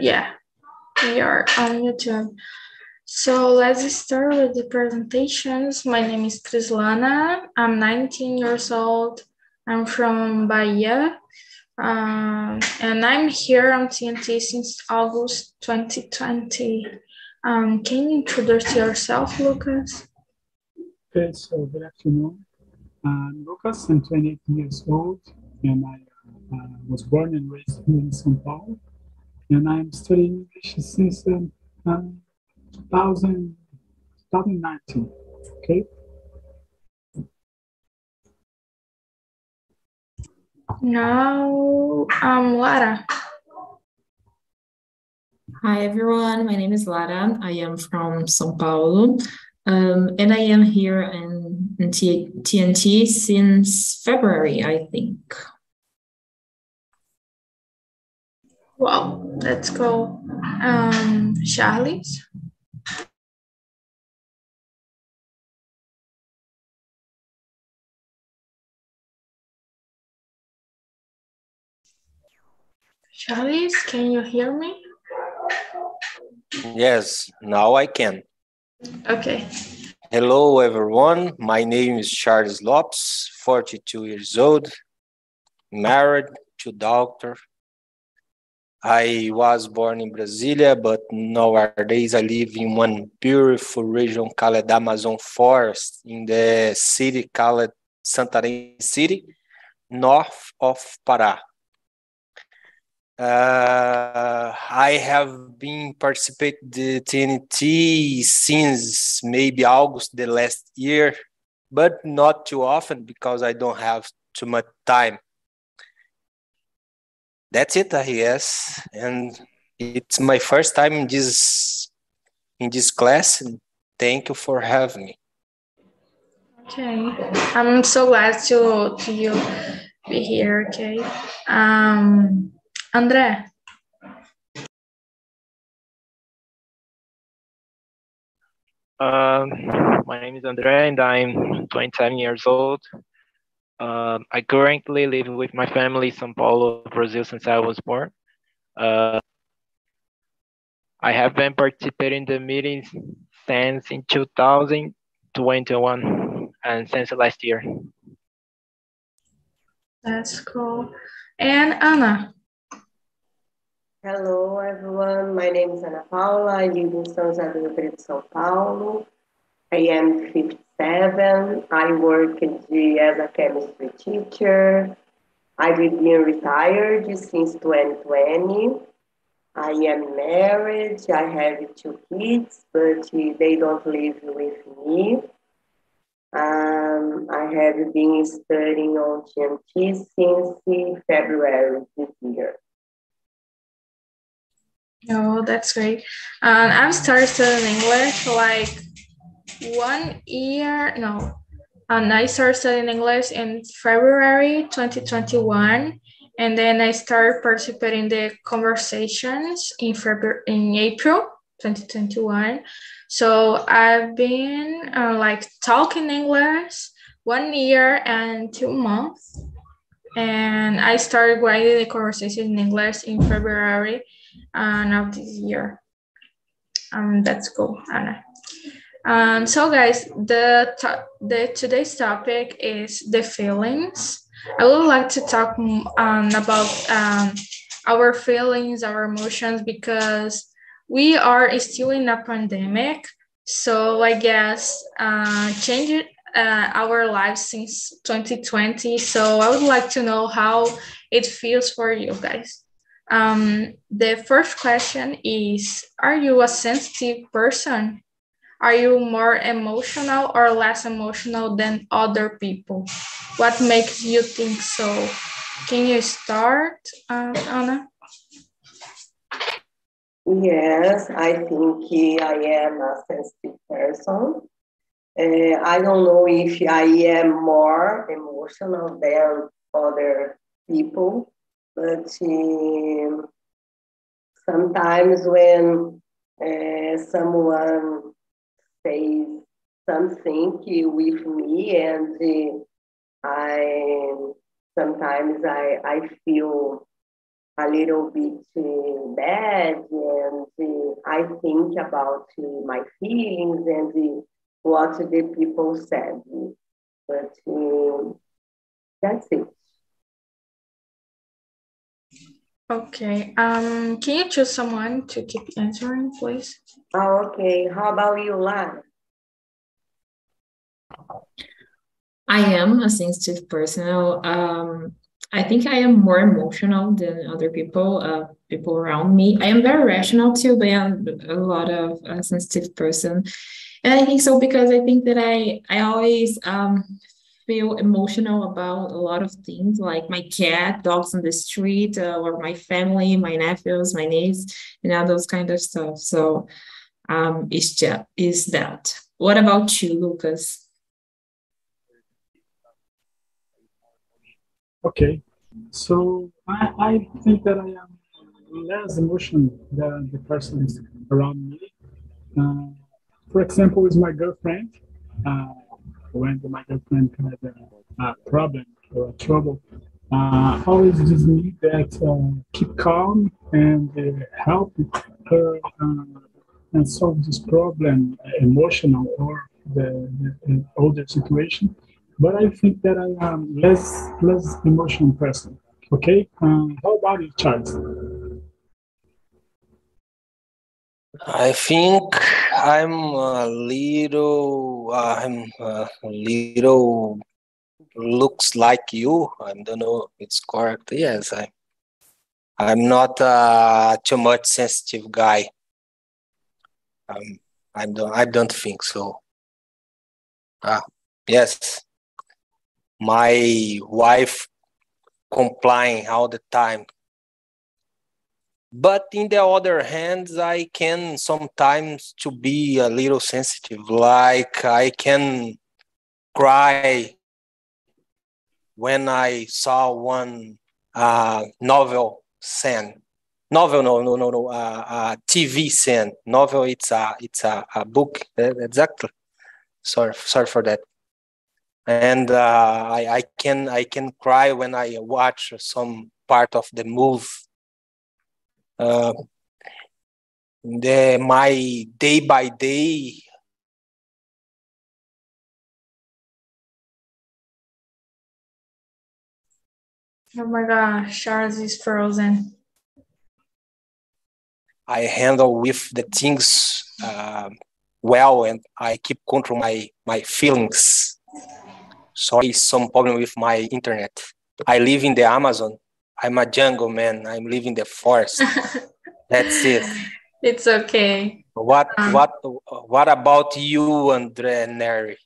Yeah, we are on YouTube. So let's start with the presentations. My name is Crislana. I'm 19 years old. I'm from Bahia. Um, and I'm here on TNT since August 2020. Um, can you introduce yourself, Lucas? Okay, so good afternoon. I'm Lucas, I'm 28 years old, and I uh, was born and raised here in São Paulo. And I'm studying English since um, uh, 2000, 2019. Okay. Now, um, Lara. Hi, everyone. My name is Lara. I am from São Paulo. Um, and I am here in, in TNT since February, I think. Wow, let's go. Um, Charles. Charles, can you hear me? Yes, now I can. Okay. Hello, everyone. My name is Charles Lopes, 42 years old, married to doctor. I was born in Brasilia, but nowadays I live in one beautiful region called Amazon Forest in the city called Santarém City, north of Pará. Uh, I have been participating the TNT since maybe August the last year, but not too often because I don't have too much time. That's it, I guess, and it's my first time in this in this class. And thank you for having me. Okay, I'm so glad to to you be here. Okay, um. André. Um, my name is André and I'm 27 years old. Um, I currently live with my family in São Paulo, Brazil since I was born. Uh, I have been participating in the meetings since in 2021 and since last year. That's cool. And Anna. Hello, everyone. My name is Ana Paula. I live in São José do Rio Preto, São Paulo. I am 57. I work as a chemistry teacher. I've been retired since 2020. I am married. I have two kids, but they don't live with me. Um, I have been studying on TNT since February this year. Oh, that's great. Um, I'm started studying English like one year, no, and I started studying English in February 2021. And then I started participating in the conversations in February, in April 2021. So I've been uh, like talking English one year and two months. And I started writing the conversation in English in February and of this year. Um, that's cool, Anna. Um, so guys, the the today's topic is the feelings. I would like to talk um, about um, our feelings, our emotions, because we are still in a pandemic. So I guess uh, changed uh, our lives since 2020. So I would like to know how it feels for you guys. Um, the first question is Are you a sensitive person? Are you more emotional or less emotional than other people? What makes you think so? Can you start, uh, Anna? Yes, I think I am a sensitive person. Uh, I don't know if I am more emotional than other people but um, sometimes when uh, someone says something with me and uh, I sometimes I, I feel a little bit bad bed and uh, I think about my feelings and what the people said. But uh, that's it. Okay. Um, can you choose someone to keep answering, please? Oh, okay. How about you, Lara? I am a sensitive person. Um, I think I am more emotional than other people, uh, people around me. I am very rational too, but I'm a lot of a sensitive person. And I think so because I think that I I always um, feel emotional about a lot of things like my cat, dogs on the street, uh, or my family, my nephews, my niece, and all those kind of stuff. So um, it's just is that. What about you, Lucas? Okay, so I, I think that I am less emotional than the persons around me. Uh, for example, with my girlfriend, uh, when my girlfriend had a, problem or trouble, uh, always just need that uh, keep calm and uh, help her uh, and solve this problem, emotional or the, the older situation. But I think that I am less less emotional person. Okay, uh, how about you, Charles? I think I'm a little, I'm a little looks like you. I don't know if it's correct. Yes, I, I'm not a too much sensitive guy. Um, I don't, I don't think so. Ah, yes. My wife complying all the time but in the other hand i can sometimes to be a little sensitive like i can cry when i saw one uh, novel scene. Novel no no no no uh, uh, tv scene. Novel it's a it's a, a book exactly. Sorry sorry for that. And uh, I, I can i can cry when i watch some part of the movie uh, the my day by day Oh my gosh, Charles is frozen. I handle with the things uh, well, and I keep control my my feelings. Sorry, some problem with my internet. I live in the Amazon, I'm a jungle man. I'm living the forest. That's it. It's okay. What um, what what about you, Andre Neri?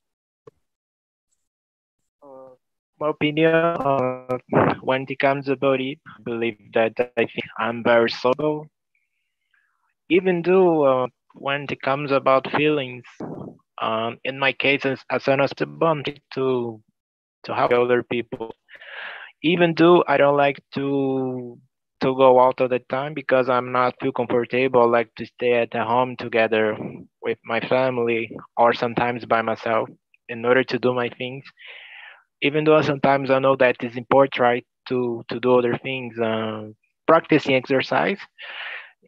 Uh, my opinion, uh, when it comes about it, I believe that I think I'm very social. Even though uh, when it comes about feelings, um, in my case, as, as soon as the bond to to help other people even though I don't like to to go out all the time because I'm not too comfortable. Like to stay at the home together with my family or sometimes by myself in order to do my things. Even though sometimes I know that it's important, right, to to do other things, uh, practicing exercise,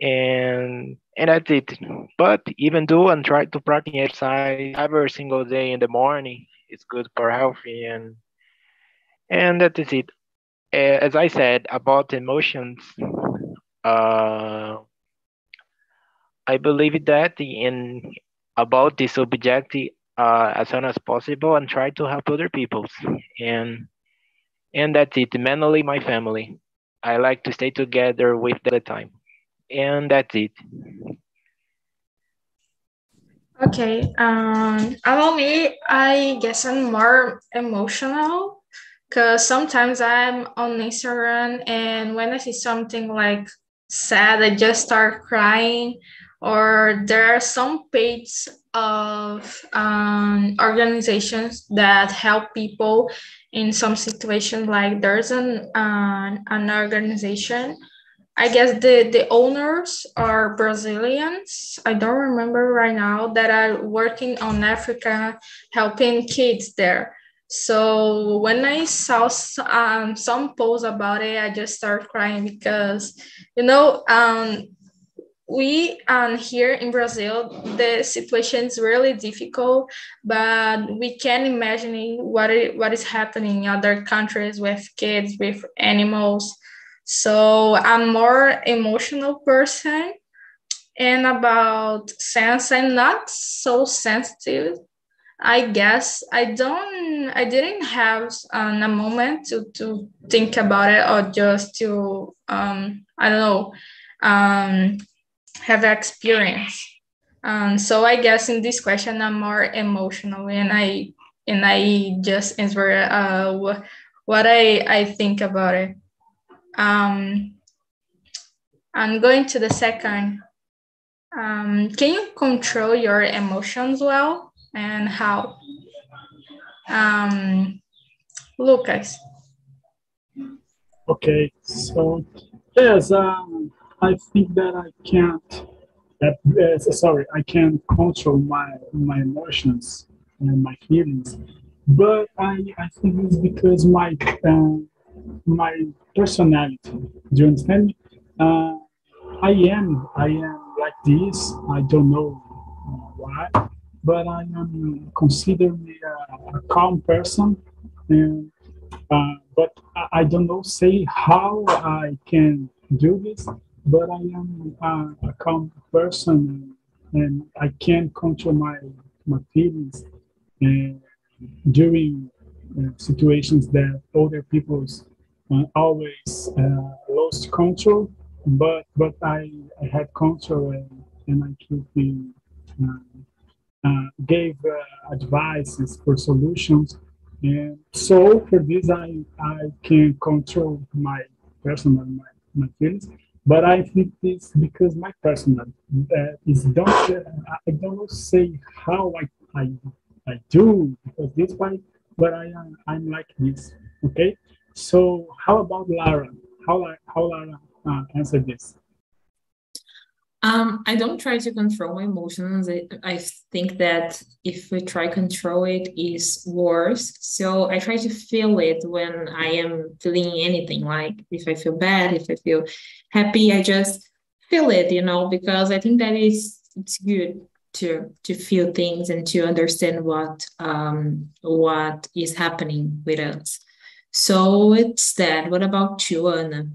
and and that's it. But even though I'm trying to practice exercise every single day in the morning, it's good for healthy and and that is it. Uh, as I said about emotions, uh, I believe that in about this objective uh, as soon as possible and try to help other people. And and that's it. Mainly my family. I like to stay together with the time, and that's it. Okay. Um, about me, I guess I'm more emotional because sometimes I'm on Instagram and when I see something like sad, I just start crying. Or there are some pages of um, organizations that help people in some situations. Like there's an uh, an organization. I guess the the owners are Brazilians. I don't remember right now that are working on Africa, helping kids there so when I saw um, some posts about it, I just started crying because, you know, um, we um, here in Brazil, the situation is really difficult, but we can imagine what it, what is happening in other countries with kids, with animals. So I'm more emotional person, and about sense, I'm not so sensitive. I guess I don't. I didn't have um, a moment to to think about it or just to um, I don't know um, have experience. Um, so I guess in this question I'm more emotional and I and I just answer uh, what I, I think about it. Um, I'm going to the second. Um, can you control your emotions well and how? Um, Lucas. Okay, so yes, um, I think that I can't. That, uh, sorry, I can't control my my emotions and my feelings, but I I think it's because my uh, my personality. Do you understand me? Uh, I am I am like this. I don't know why, but I am considered a, a calm person, and uh, but I, I don't know say how I can do this but I am a, a calm person and I can control my, my feelings and during uh, situations that other people uh, always uh, lost control, but but I, I had control and, and I keep being, uh, uh, gave uh, advices for solutions. And so for this, I, I can control my personal, my, my feelings but I think this because my personal uh, is don't uh, I don't say how I, I I do because this way, but I am I'm like this. Okay, so how about Lara? How how Lara uh, answer this? Um, I don't try to control my emotions. I, I think that if we try control it is worse. So I try to feel it when I am feeling anything. Like if I feel bad, if I feel happy, I just feel it, you know, because I think that is it's good to to feel things and to understand what um what is happening with us. So it's that. What about you, Anna?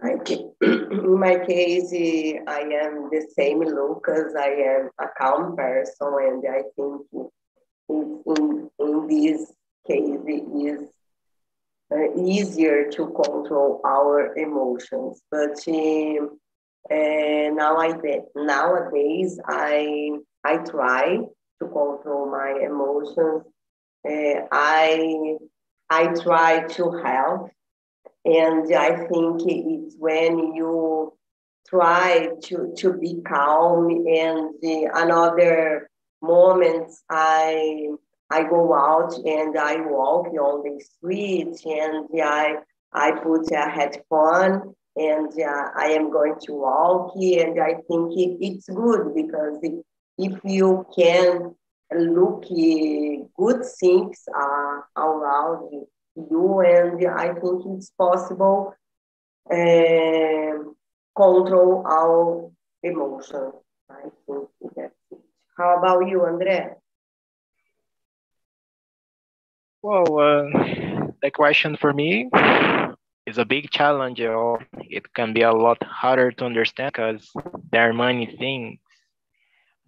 in my case, I am the same Lucas. I am a calm person, and I think in, in, in this case, it is uh, easier to control our emotions. But uh, nowadays, nowadays, I I try to control my emotions. Uh, I I try to help and I think it's when you try to, to be calm and the, another moments I I go out and I walk on the street and I I put a headphone and uh, I am going to walk and I think it, it's good because if, if you can look good things uh, around you, and I think it's possible uh, control our emotions. I think that's it. How about you, Andre? Well, uh, the question for me is a big challenge, or it can be a lot harder to understand because there are many things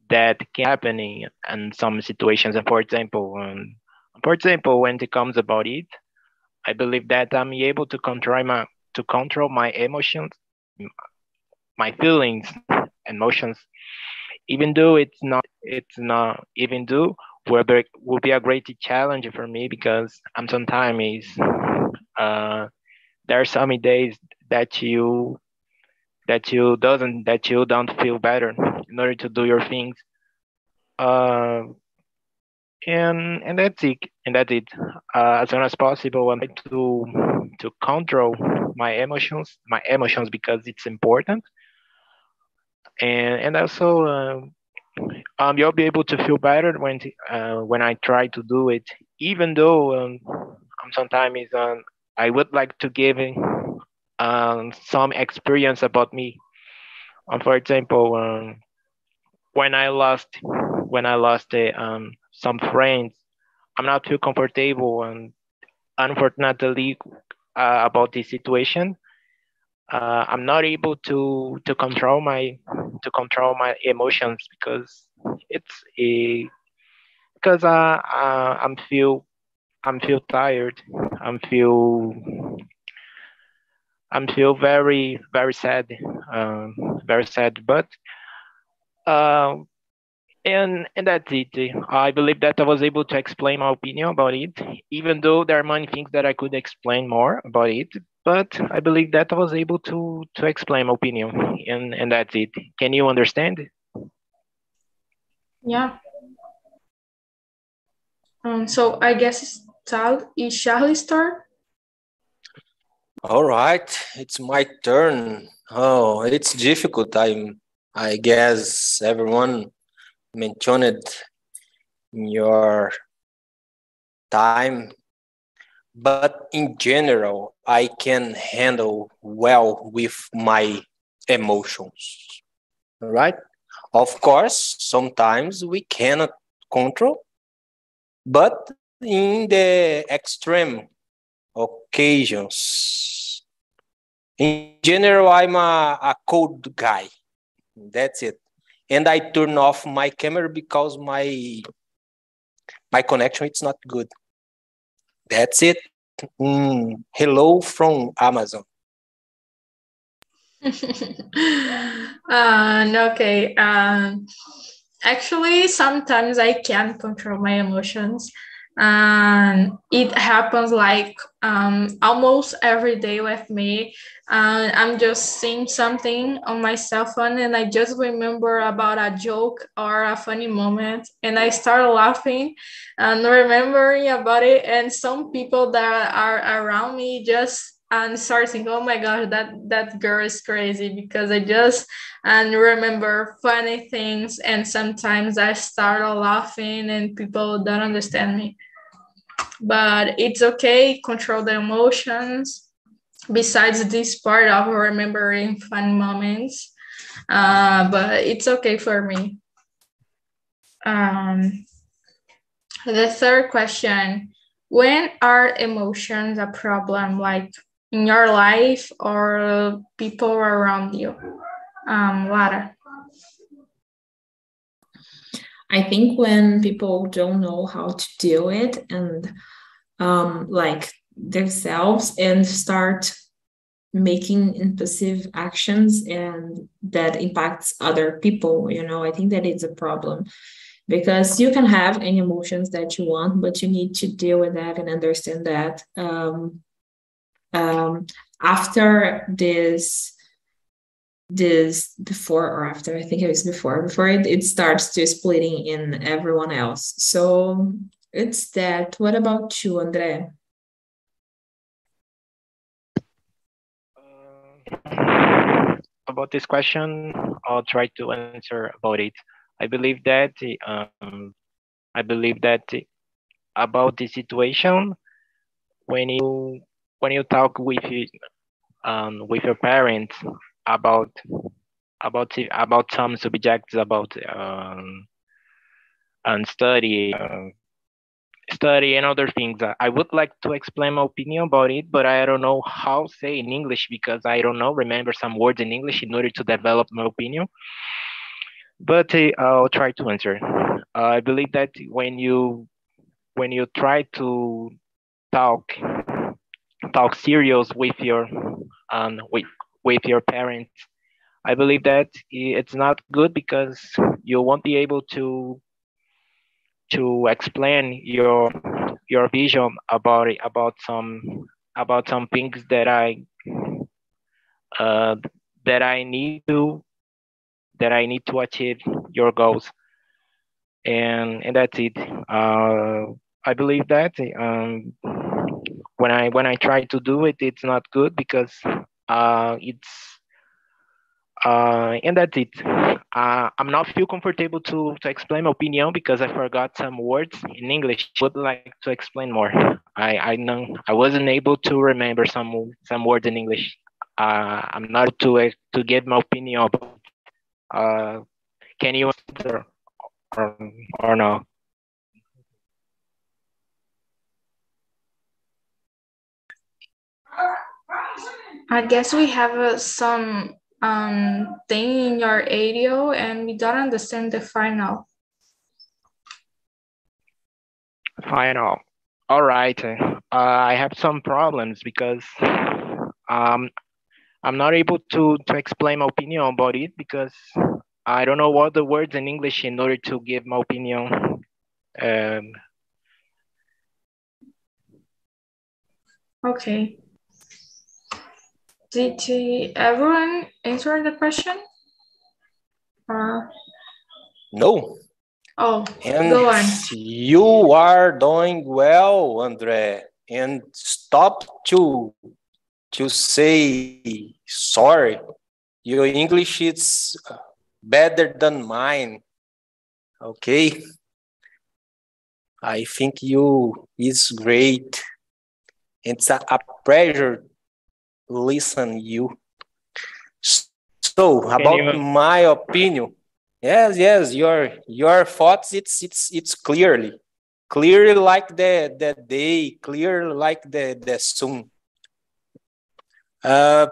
that can happen in some situations. And for example, um, for example, when it comes about it, I believe that I'm able to control my to control my emotions, my feelings, and emotions, even though it's not it's not even though be will be a great challenge for me because I'm sometimes uh, there are some days that you that you doesn't that you don't feel better in order to do your things. Uh, and and that's it and that's it. Uh, as soon as possible i try to to control my emotions my emotions because it's important. And and also uh, um, you'll be able to feel better when uh, when i try to do it. Even though um, sometimes um, i would like to give um, some experience about me. Um, for example, um, when I lost when I lost uh, um, some friends, I'm not too comfortable and unfortunately uh, about this situation. Uh, I'm not able to to control my to control my emotions because it's a because uh, uh, I'm feel I'm feel tired. I'm feel I'm feel very very sad, um, very sad. But uh, and and that's it. I believe that I was able to explain my opinion about it, even though there are many things that I could explain more about it. But I believe that I was able to to explain my opinion, and and that's it. Can you understand? Yeah. Um. So I guess it's is Charlie's turn. All right, it's my turn. Oh, it's difficult. I'm. I guess everyone mentioned in your time but in general i can handle well with my emotions right? Of course sometimes we cannot control but in the extreme occasions in general i'm a, a cold guy. That's it and I turn off my camera because my my connection it's not good. That's it. Mm, hello from Amazon. uh, okay. Um, actually, sometimes I can't control my emotions and it happens like um, almost every day with me uh, i'm just seeing something on my cell phone and i just remember about a joke or a funny moment and i start laughing and remembering about it and some people that are around me just and start thinking, oh my gosh, that that girl is crazy because I just and remember funny things and sometimes I start laughing and people don't understand me. But it's okay, control the emotions. Besides this part of remembering fun moments, uh, but it's okay for me. Um, the third question when are emotions a problem like in your life or people around you? Um, Lara. I think when people don't know how to deal it and um, like themselves and start making impulsive actions and that impacts other people you know i think that it's a problem. Because you can have any emotions that you want but you need to deal with that and understand that um, um, after this this before or after? I think it was before before it, it starts to splitting in everyone else. So it's that. What about you andre? Uh, about this question i'll try to answer about it. I believe that um, i believe that about the situation when you when you talk with um, with your parents about about about some subjects about um, and study uh, study and other things. I would like to explain my opinion about it, but I don't know how say in English because I don't know remember some words in English in order to develop my opinion. But uh, I'll try to answer. Uh, I believe that when you when you try to talk talk serious with your um, with with your parents. I believe that it's not good because you won't be able to to explain your your vision about it about some about some things that I uh, that I need to that I need to achieve your goals and and that's it uh, I believe that um, when I when I try to do it it's not good because uh, it's uh, and that's it. Uh, I'm not feel comfortable to to explain my opinion because I forgot some words in English. Would like to explain more. I I know I wasn't able to remember some some words in English. uh, I'm not to to give my opinion. About, uh, can you answer or, or no? I guess we have uh, some um, thing in your audio and we don't understand the final. Final. All right. Uh, I have some problems because um, I'm not able to, to explain my opinion about it because I don't know what the words in English in order to give my opinion. Um, okay. Did everyone answer the question? Uh, no. Oh, and go on. You are doing well, Andre. And stop to to say sorry. Your English is better than mine. Okay. I think you is great. It's a, a pleasure listen you. So Can about you... my opinion, yes, yes, your your thoughts, it's it's it's clearly, clearly like the the day, clear like the the sun. Uh,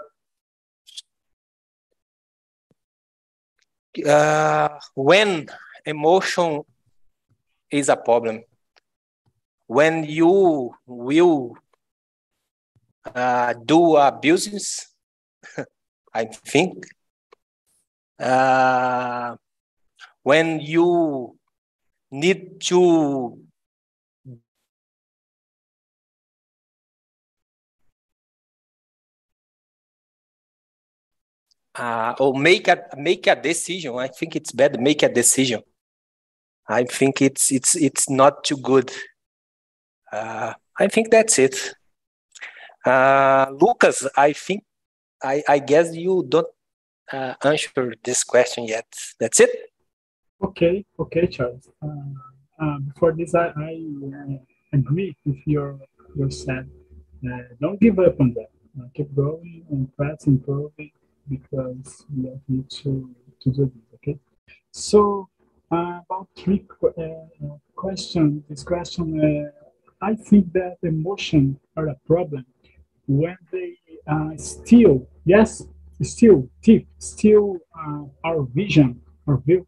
uh, when emotion is a problem, when you will uh, do a business, I think. Uh, when you need to uh, or make a make a decision. I think it's better make a decision. I think it's it's it's not too good. Uh, I think that's it. Uh, Lucas, I think, I, I guess you don't uh, answer this question yet. That's it? Okay, okay, Charles. Uh, uh before this, I, I uh, agree with your, your said. Uh, don't give up on that. keep going and press improving because we are here to, to do this, okay? So, about three questions, this question, I think that emotion are a problem when they uh, steal, yes, steal, thief, steal uh, our vision, our view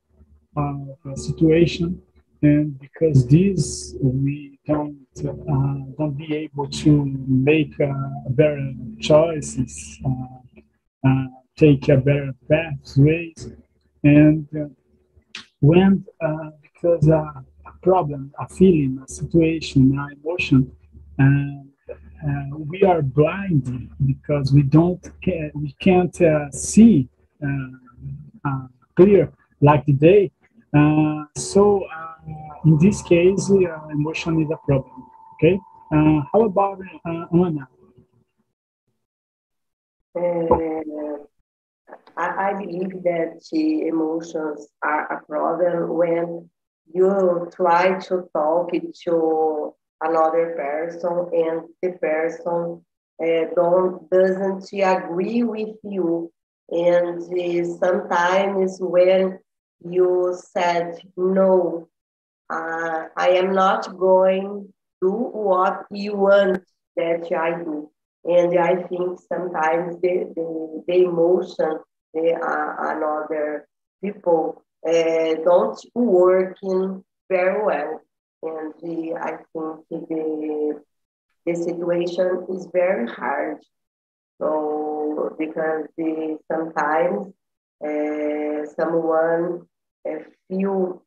of a situation, and because this we don't uh, don't be able to make uh, better choices, uh, uh, take a better pathways, and when because a problem, a feeling, a situation, an emotion, and uh, we are blind because we don't we can't uh, see uh, uh, clear like the day. Uh, so in this case, emotion is a problem. Okay. how about Anna? I, I believe that emotions are a problem when you try to talk to another person and the person uh, don't doesn't agree with you? And uh, sometimes when you said no uh, i am not going to do what you want that i do. And i think sometimes the, the, the emotion the uh, another people uh, don't working very well and the, I think the, the situation is very hard. So because the, sometimes uh, someone uh, feel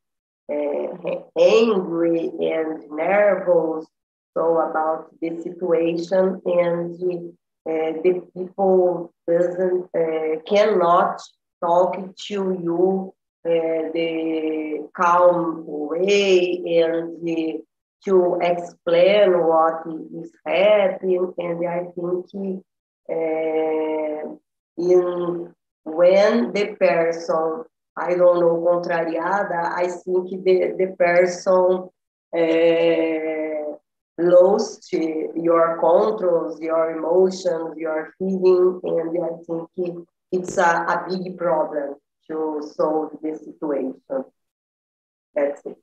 uh, angry and nervous so about the situation and the, uh, the people doesn't uh, cannot talk to you the calm way and to explain what is happening. And I think uh, in when the person, I don't know, contrariada, I think the, the person uh, lost your controls, your emotions, your feeling, and I think it, it's a, a big problem to solve this situation. That's it.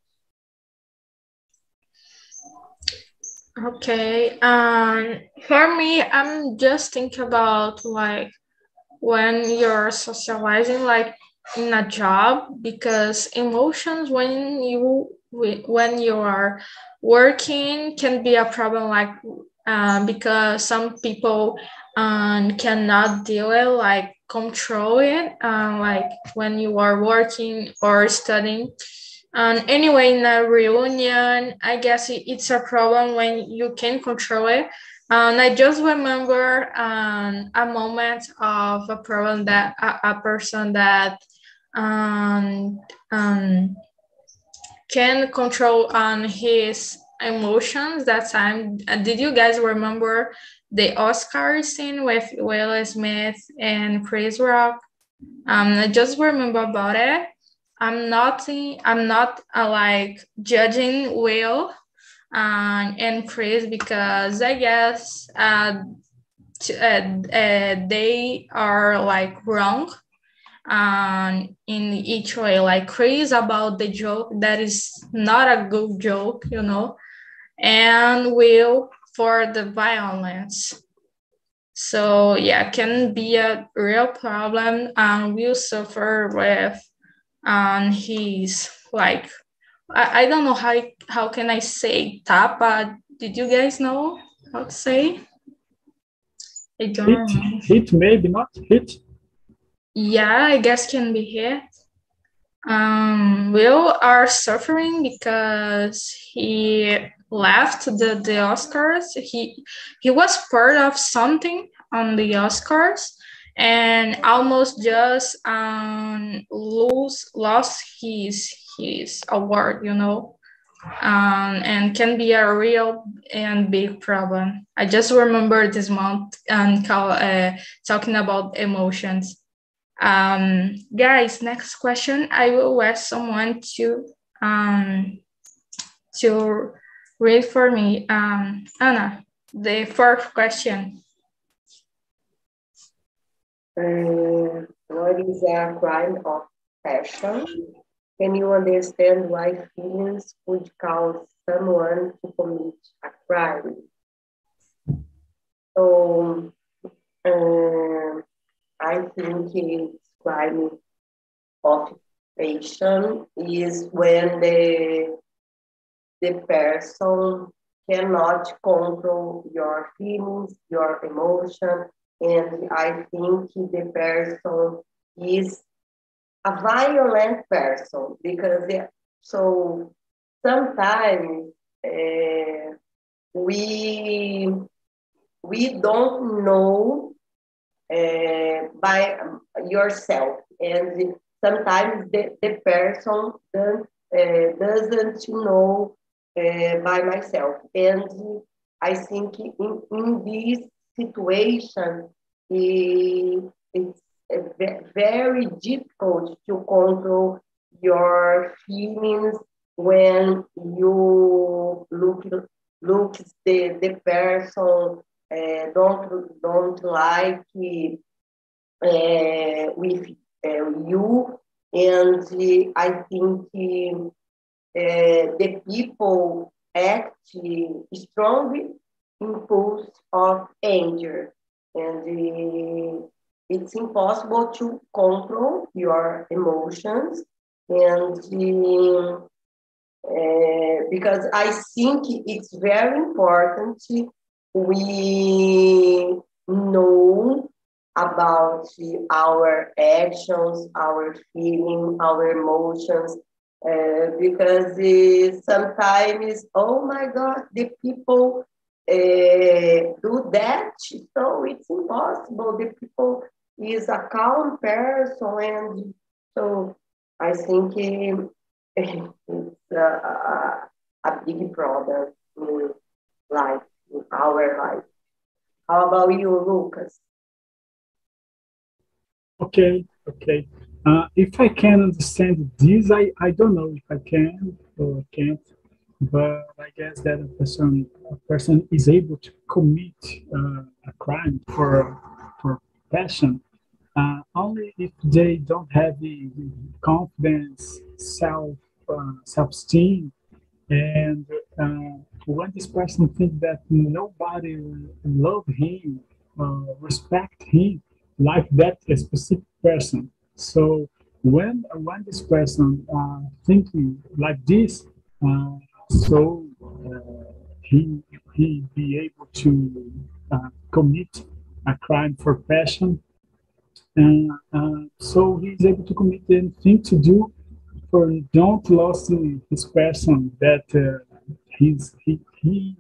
Okay. Um, for me, I'm just thinking about like when you're socializing, like in a job, because emotions when you when you are working can be a problem, like um, because some people um, cannot deal it, like control it, like when you are working or studying and anyway, in a reunion, I guess it's a problem when you can control it. And I just remember um, a moment of a problem that a, a person that um, um, can control on his emotions that time. Did you guys remember the Oscar scene with Will Smith and Chris Rock? Um, I just remember about it. I'm not I'm not uh, like judging Will uh, and Chris because I guess uh, t- uh, uh, they are like wrong um, in each way. Like Chris about the joke that is not a good joke, you know, and Will for the violence. So yeah, can be a real problem and will suffer with and he's like I, I don't know how how can I say tapa. Did you guys know how to say? I don't hit, know. Hit maybe not hit. Yeah, I guess can be hit. Um, Will are suffering because he left the, the Oscars. He he was part of something on the Oscars and almost just um, lose lost his his award you know? Um, and can be a real and big problem. I just remember this month and call, uh, talking about emotions. Um, guys next question. I will ask someone to um, to read for me um, anna the fourth question uh, what is a crime of passion? Can you understand why feelings would cause someone to commit a crime? So, uh, I think it's crime of passion is when the the person cannot control your feelings, your emotion, and I think the person is a violent person because they, so sometimes uh, we we don't know uh, by yourself. And sometimes the, the person doesn't, uh, doesn't know by myself. And i think in, in this situation, it's very difficult to control your feelings when you look look the, the person uh, don't don't like uh, with uh, you. And I think the people act strongly impulse of anger. And it's impossible to control your emotions. And uh, because I think it's very important we know about our actions, our feeling, our emotions, uh, because uh, sometimes, oh my God, the people uh, do that. So it's impossible. The people is a calm person, and so I think it's a, a, a big problem in life, in our life. How about you, Lucas? Okay, okay. Uh, if I can understand this, I, I don't know if I can or can't. but I guess that a person a person is able to commit uh, a crime for for passion uh, only if they don't have the confidence, self uh, self esteem, and uh, when this person think that nobody love him, respect him like that specific person. So when when this person uh, thinking like this, uh, so uh, he he be able to uh, commit a crime for passion, and uh, so he's able to commit anything to do for don't lose this person that uh, he's he he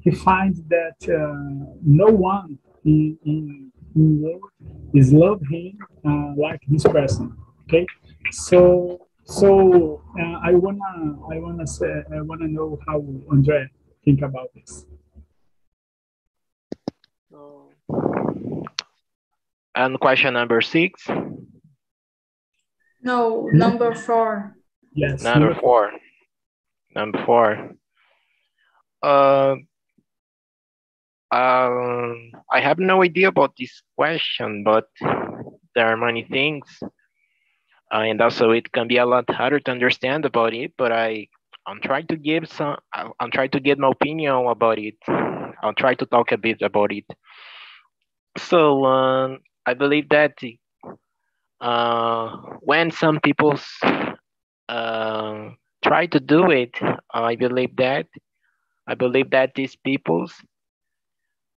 he finds that no one in, in, in the is love him uh, like this person. Okay, so so uh, I wanna I wanna say I wanna know how Andre think about this. And question number six. No, number four. Yes. Number four. Number four. Uh, um, I have no idea about this question, but there are many things. Uh, and also it can be a lot harder to understand about it, but I, I'm trying to give some, I'm trying to get my opinion about it. I'll try to talk a bit about it. So um, I believe that uh, when some people uh, try to do it, I believe that I believe that these peoples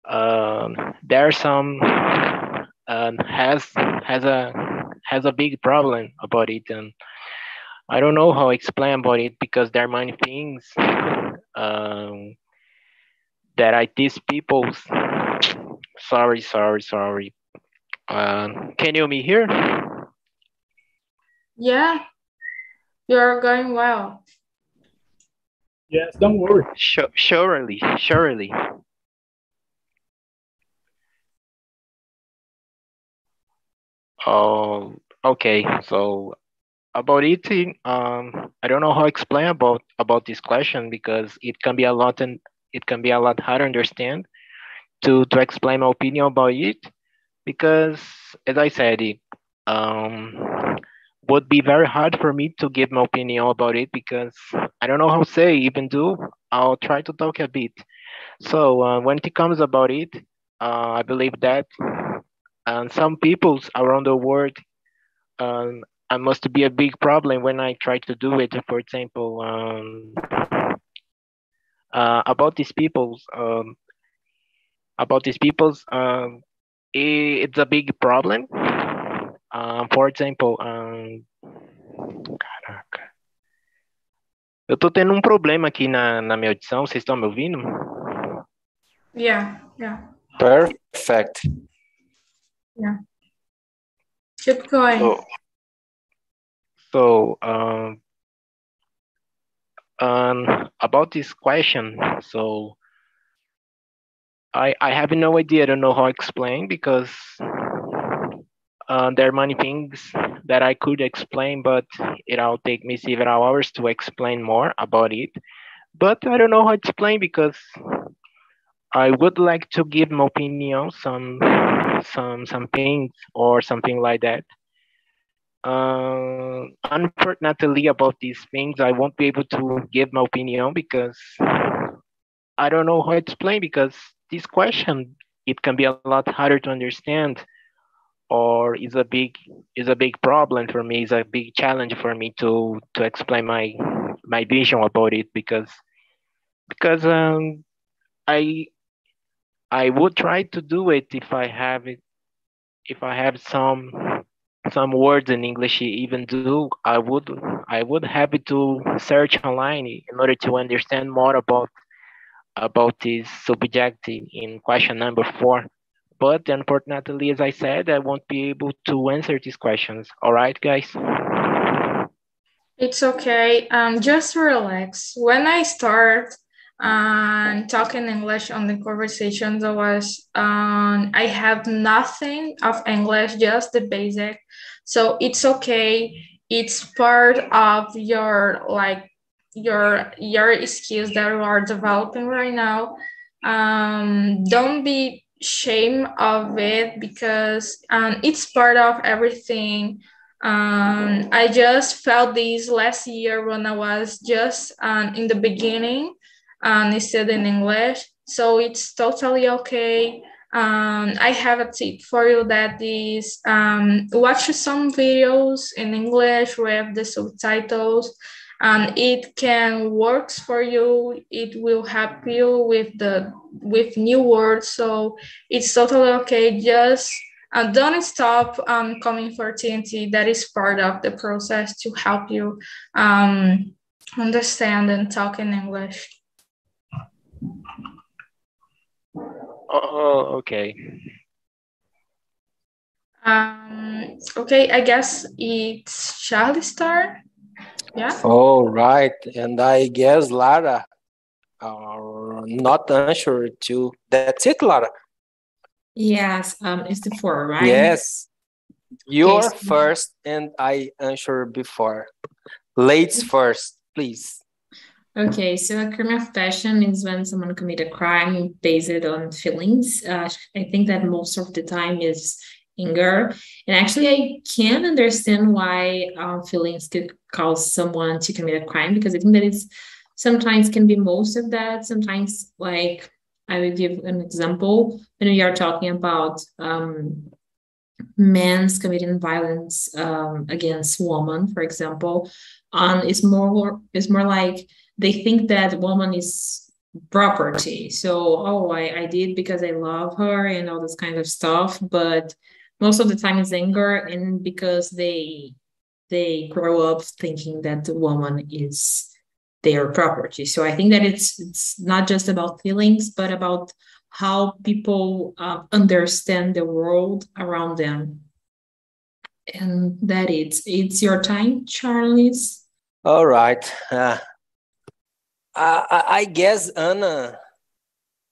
um, there are some uh, has has a has a big problem about it, and I don't know how to explain about it because there are many things um, that I these people. Sorry, sorry, sorry. Um, can you me here? Yeah, you're going well. Yes, don't worry. Sure, surely, surely. Oh, okay. So about eating, um, I don't know how to explain about about this question because it can be a lot and it can be a lot hard to understand to to explain my opinion about it because as I said, it um, would be very hard for me to give my opinion about it because I don't know how to say even do. I'll try to talk a bit. So uh, when it comes about it, uh, I believe that and some peoples around the world um, I must be a big problem when I try to do it. For example, um, uh, about these peoples, um, about these peoples, um, it, it's a big problem. Um, for example, um, caraca. Eu tô tendo um problema aqui na, na minha audição, vocês estão me ouvindo? Yeah, yeah, Perfect. Yeah. Keep going. So, so um, um, about this question, so I I have no idea. I don't know how to explain because uh, there are many things that I could explain, but it'll take me several hours to explain more about it. But I don't know how to explain because I would like to give my opinion, some some some things or something like that. Uh, unfortunately, about these things, I won't be able to give my opinion because I don't know how to explain. Because this question, it can be a lot harder to understand, or is a big is a big problem for me. Is a big challenge for me to to explain my my vision about it because because um, I I would try to do it if I have it, if I have some some words in English even do, I would I would have to search online in order to understand more about about this subject in question number four. But unfortunately, as I said, I won't be able to answer these questions. All right, guys. It's okay. Um, just relax. When I start um, talking English on the conversations, I was um, I have nothing of English, just the basic. So it's okay. It's part of your like your your skills that you are developing right now um, don't be shame of it because um, it's part of everything um, i just felt this last year when i was just um, in the beginning um, in english so it's totally okay um, I have a tip for you that is um, watch some videos in English with the subtitles. And it can works for you. It will help you with the with new words. So it's totally okay. Just uh, don't stop um, coming for TNT. That is part of the process to help you um, understand and talk in English. Oh, okay. Um, okay, I guess it's Charlie Star. Yeah. All right, and I guess Lara are not answered to. That's it, Lara. Yes, um, it's the four, right? Yes, you're Yes. first, and I answer before. Ladies first, please. Okay, so a crime of passion is when someone commit a crime based on feelings. Uh, I think that most of the time is anger, and actually, I can understand why um, feelings could cause someone to commit a crime because I think that it's sometimes can be most of that. Sometimes, like I will give an example when we are talking about um, men's committing violence um, against women, for example, um, it's more it's more like they think that woman is property. So, oh, I, I did because I love her and all this kind of stuff. But most of the time it's anger and because they they grow up thinking that the woman is their property. So I think that it's it's not just about feelings, but about how people uh, understand the world around them. And that it's it's your time, Charles. All right. Uh, I, I- guess Anna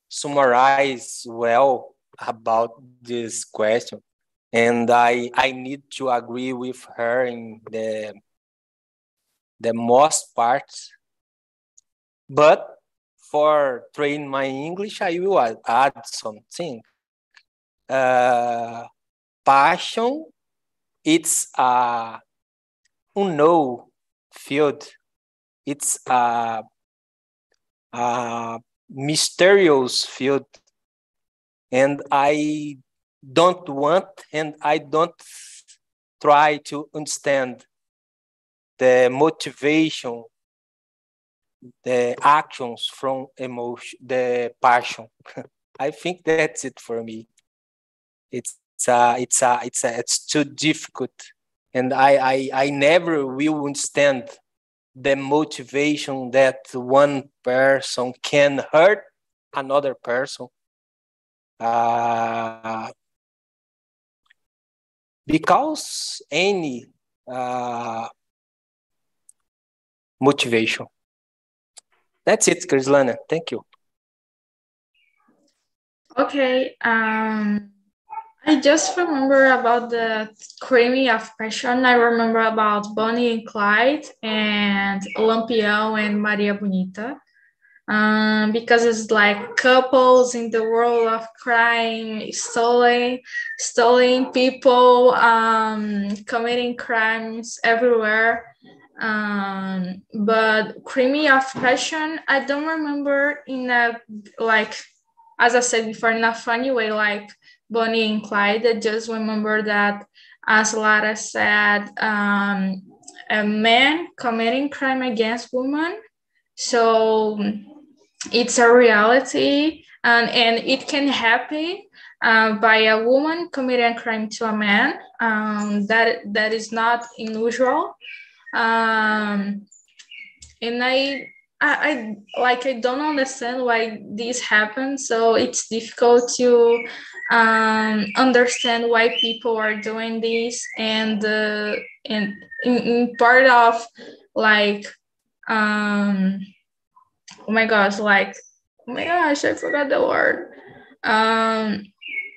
summarized well about this question, and I I need to agree with her in the the most parts. But for train my English, I will add, add something. Uh, passion, it's a unknown field. It's a a mysterious field. And i don't want and i don't try to understand the motivation the actions from emotion the passion. I think that's it for me. It's uh, it's uh, it's uh, it's too difficult. And I, I i never will understand the motivation that one person can hurt another person uh, because any uh, motivation that's it Krislana. thank you Okay. Um, I just remember about the creamy of passion. I remember about Bonnie and Clyde and Lampião and Maria Bonita. Um, because it's like couples in the world of crime, stealing, stealing people, um, committing crimes everywhere. Um, but creamy of passion, I don't remember in a like as I said before, in a funny way, like Bonnie and Clyde. I just remember that, as Lara said, um, a man committing crime against woman. So it's a reality, and, and it can happen uh, by a woman committing a crime to a man. Um, that that is not unusual. Um, and I I, I like I don't understand why this happens. So it's difficult to um, understand why people are doing this, and uh, and in, in part of like um, oh my gosh, like oh my gosh, I forgot the word. Um,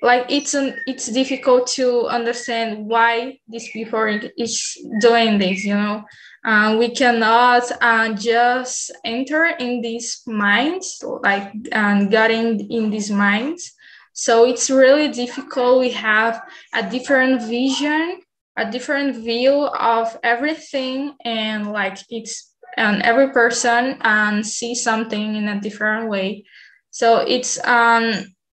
like it's an it's difficult to understand why these people is doing this you know uh, we cannot uh, just enter in these minds like um, getting in these minds so it's really difficult. We have a different vision a different view of everything and like it's and every person um, see something in a different way. So it's um,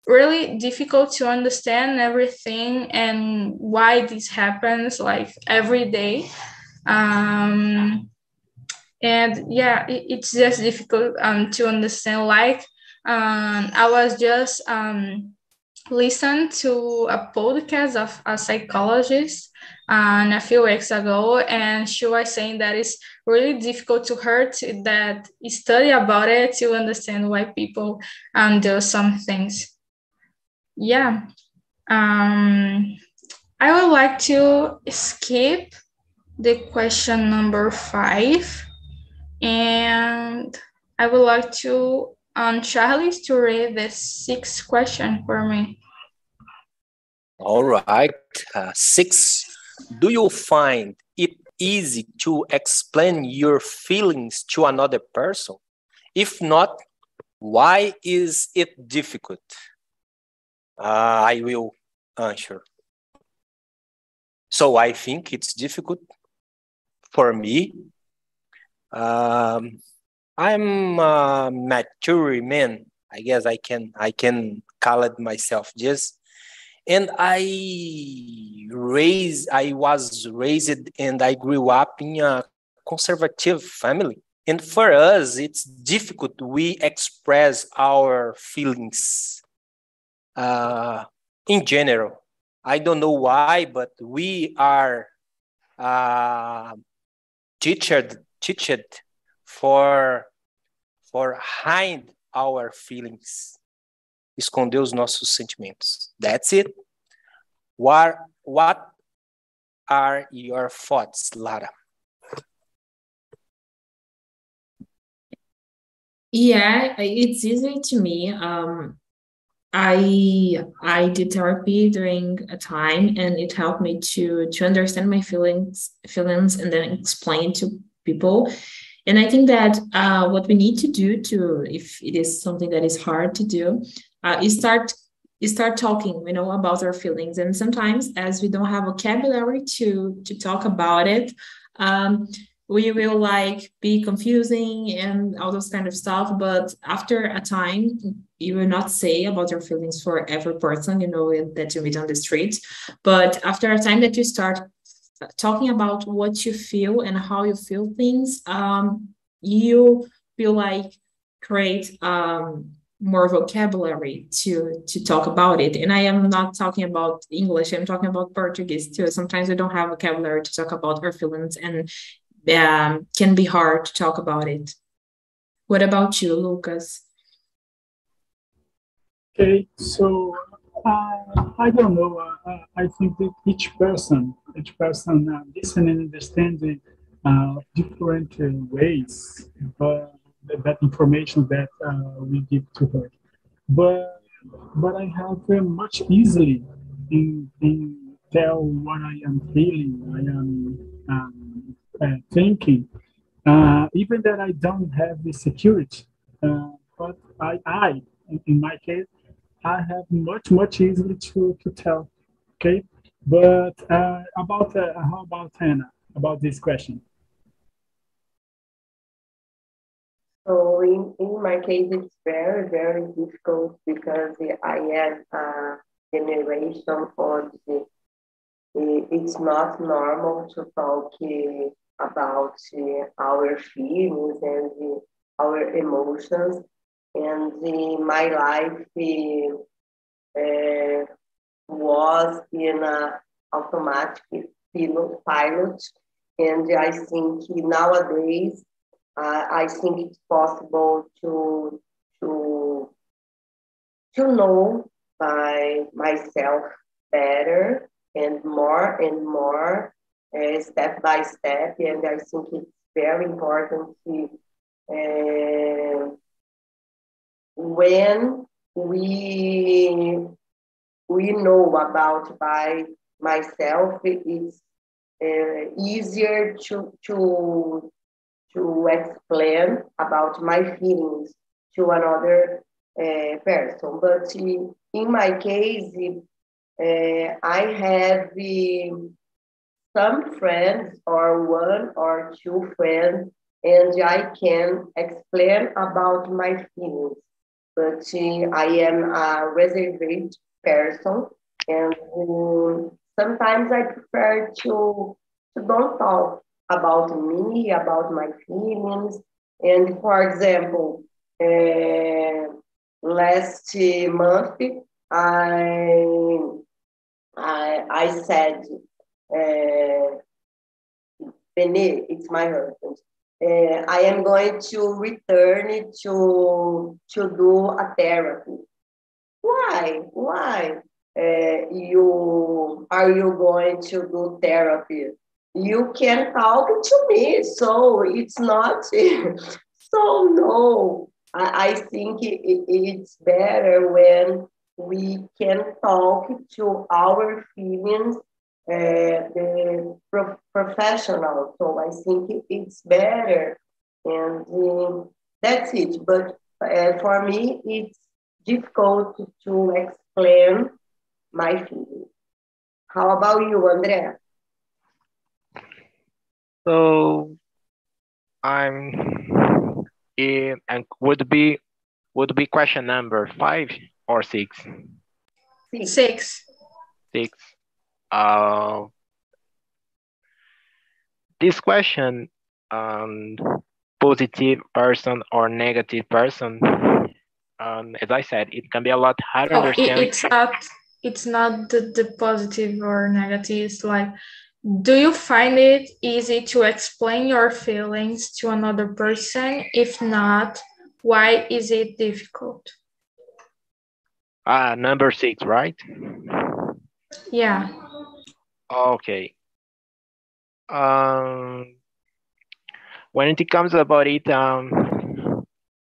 really difficult to understand everything and why this happens like every day. Um, and yeah it, it's just difficult um, to understand. Like um, i was just um, listen to a podcast of a psychologist um, a few weeks ago, and she was saying that it's really difficult to her to that study about it to understand why people um, do some things. Yeah, um, I would like to skip the question number five, and I would like to um, Charlie to read the sixth question for me. All right, uh, six do you find it easy to explain your feelings to another person? If not, why is it difficult? Uh, I will answer. So I think it's difficult for me. Um, I'm a mature man. I guess I can I can call it myself. Just and i raised i was raised and i grew up in a conservative family and for us it's difficult we express our feelings uh, in general i don't know why but we are uh, teached teached for for hide our feelings esconder os nossos sentimentos. That's it. What, what are your thoughts, Lara? Yeah, it's easy to me. Um, I I did therapy during a time, and it helped me to to understand my feelings feelings and then explain to people. And I think that uh, what we need to do to, if it is something that is hard to do, uh, you start you start talking you know about our feelings. And sometimes as we don't have vocabulary to to talk about it um, we will like be confusing and all those kind of stuff. But after a time you will not say about your feelings for every person you know that you meet on the street. But after a time that you start talking about what you feel and how you feel things um, you feel like create um, more vocabulary to to talk about it. And i am not talking about english i'm talking about portuguese too. Sometimes we don't have vocabulary to talk about our feelings and um, can be hard to talk about it. What about you lucas? Okay so uh, i don't know uh, uh i think that each person each person uh, listen and understanding uh, different uh, ways but that information that uh, we give to her. But but I have uh, much easily in, in tell what I am feeling, I am um, uh, thinking, uh, even that I don't have the security. Uh, but I, I, in my case, I have much much easily to, to tell. Okay, but uh, about uh, how about Hannah about this question? So in, in my case, it's very, very difficult because I am a generation on it's not normal to talk uh, about uh, our feelings and our emotions. And in my life uh, was in a automatic pilot. And I think nowadays uh, I think it's possible to to to know by myself better and more and more uh, step by step and i think it's very important to uh, when we we know about by myself, it's uh, easier to, to, to explain about my feelings to another uh, person. But in, my case, uh, I have some friends or one or two friends and I can explain about my feelings. But uh, I am a reserved person and um, sometimes I prefer to, to don't talk about me, about my feelings. And for example, uh, last month I I, I said, uh, it's my husband. Uh, I am going to return to to do a therapy. Why? Why? Uh, you are you going to do therapy? You can talk to me, so it's not. so no, I, I think it, it's better when we can talk to our feelings, uh, the pro- professional. So I think it's better, and um, that's it. But uh, for me, it's difficult to explain my feelings. How about you, Andrea? So I'm in, and would be would be question number five or six? Six. Six. Uh, this question, um, positive person or negative person, um, as I said, it can be a lot hard to Oh, understand. it's not. It's not the, the positive or negative. It's like, do you find it easy to explain your feelings to another person? If not, why is it difficult? Ah, number six, right? Yeah. Okay. Um, when it comes about it, um,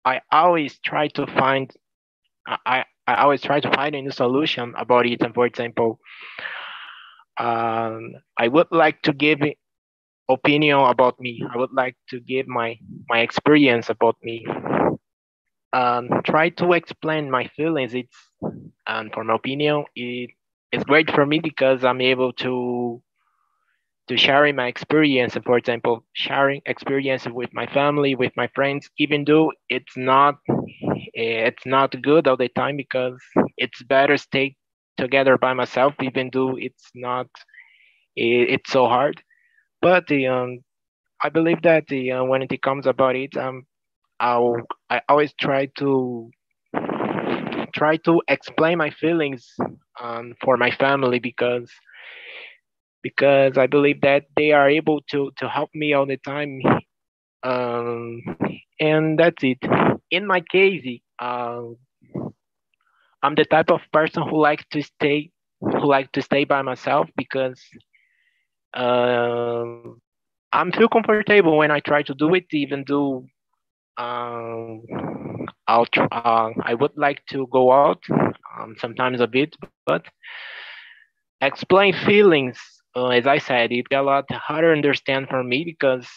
I always try to find, I, I always try to find a new solution about it. And for example, um, I would like to give opinion about me. I would like to give my my experience about me. Um, try to explain my feelings. It's and for my opinion, it it's great for me because I'm able to to sharing my experience. For example, sharing experience with my family, with my friends, even though it's not it's not good all the time because it's better stay together by myself, even though it's not it, it's so hard. But um, I believe that the uh, when it comes about it, um, I'll I always try to try to explain my feelings um, for my family because because I believe that they are able to to help me all the time. Um, and that's it. In my case, uh, I'm the type of person who likes to stay who like to stay by myself because um, I'm feel comfortable when I try to do it, even though um, I'll uh, I would like to go out um, sometimes a bit, but explain feelings, uh, as I said, it got a lot harder to understand for me because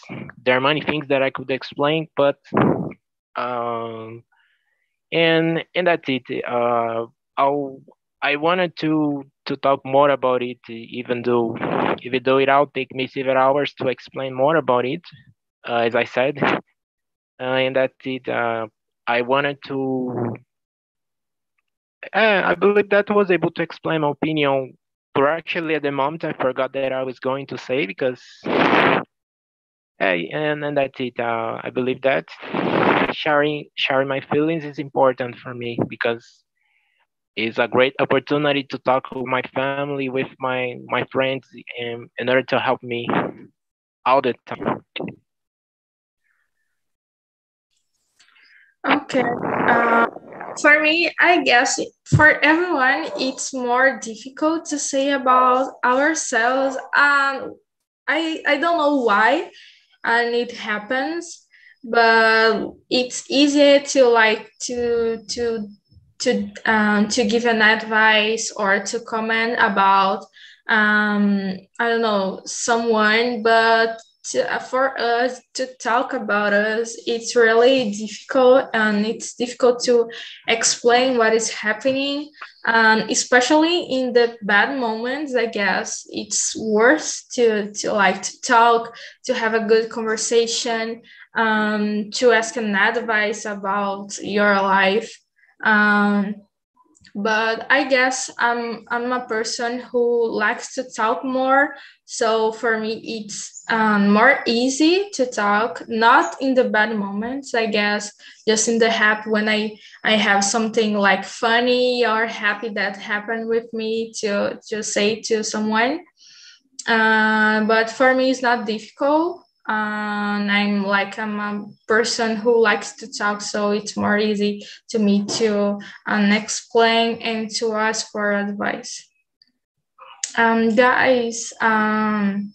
there are many things that I could explain, but um, and and that's it. Uh, I'll, I wanted to to talk more about it, even though even though it will take me several hours to explain more about it, uh, as I said, uh, and that's it. Uh, I wanted to. Uh, I believe that was able to explain my opinion actually at the moment I forgot that I was going to say because hey and, and that's it uh, I believe that sharing sharing my feelings is important for me because it's a great opportunity to talk with my family with my my friends in, in order to help me all the time Okay. Uh, for me, I guess for everyone, it's more difficult to say about ourselves. Um, I I don't know why, and it happens, but it's easier to like to to to um, to give an advice or to comment about um, I don't know someone, but to, uh, for us to talk about us, it's really difficult and it's difficult to explain what is happening. And especially in the bad moments, I guess it's worth to, to like to talk, to have a good conversation, um, to ask an advice about your life. Um, but I guess I'm I'm a person who likes to talk more. So for me, it's um, more easy to talk, not in the bad moments, I guess, just in the happy when I I have something like funny or happy that happened with me to to say to someone. Uh, but for me, it's not difficult and I'm like I'm a person who likes to talk, so it's more easy to me to um, explain and to ask for advice. Um, guys, um,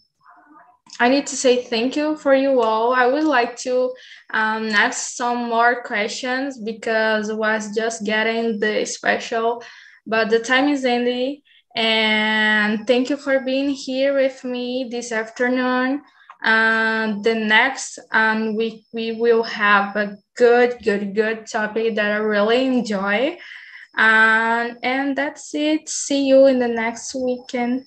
I need to say thank you for you all. I would like to um, ask some more questions because I was just getting the special, but the time is ending. And thank you for being here with me this afternoon. And the next um, week, we will have a good, good, good topic that I really enjoy. Um, and that's it. See you in the next weekend.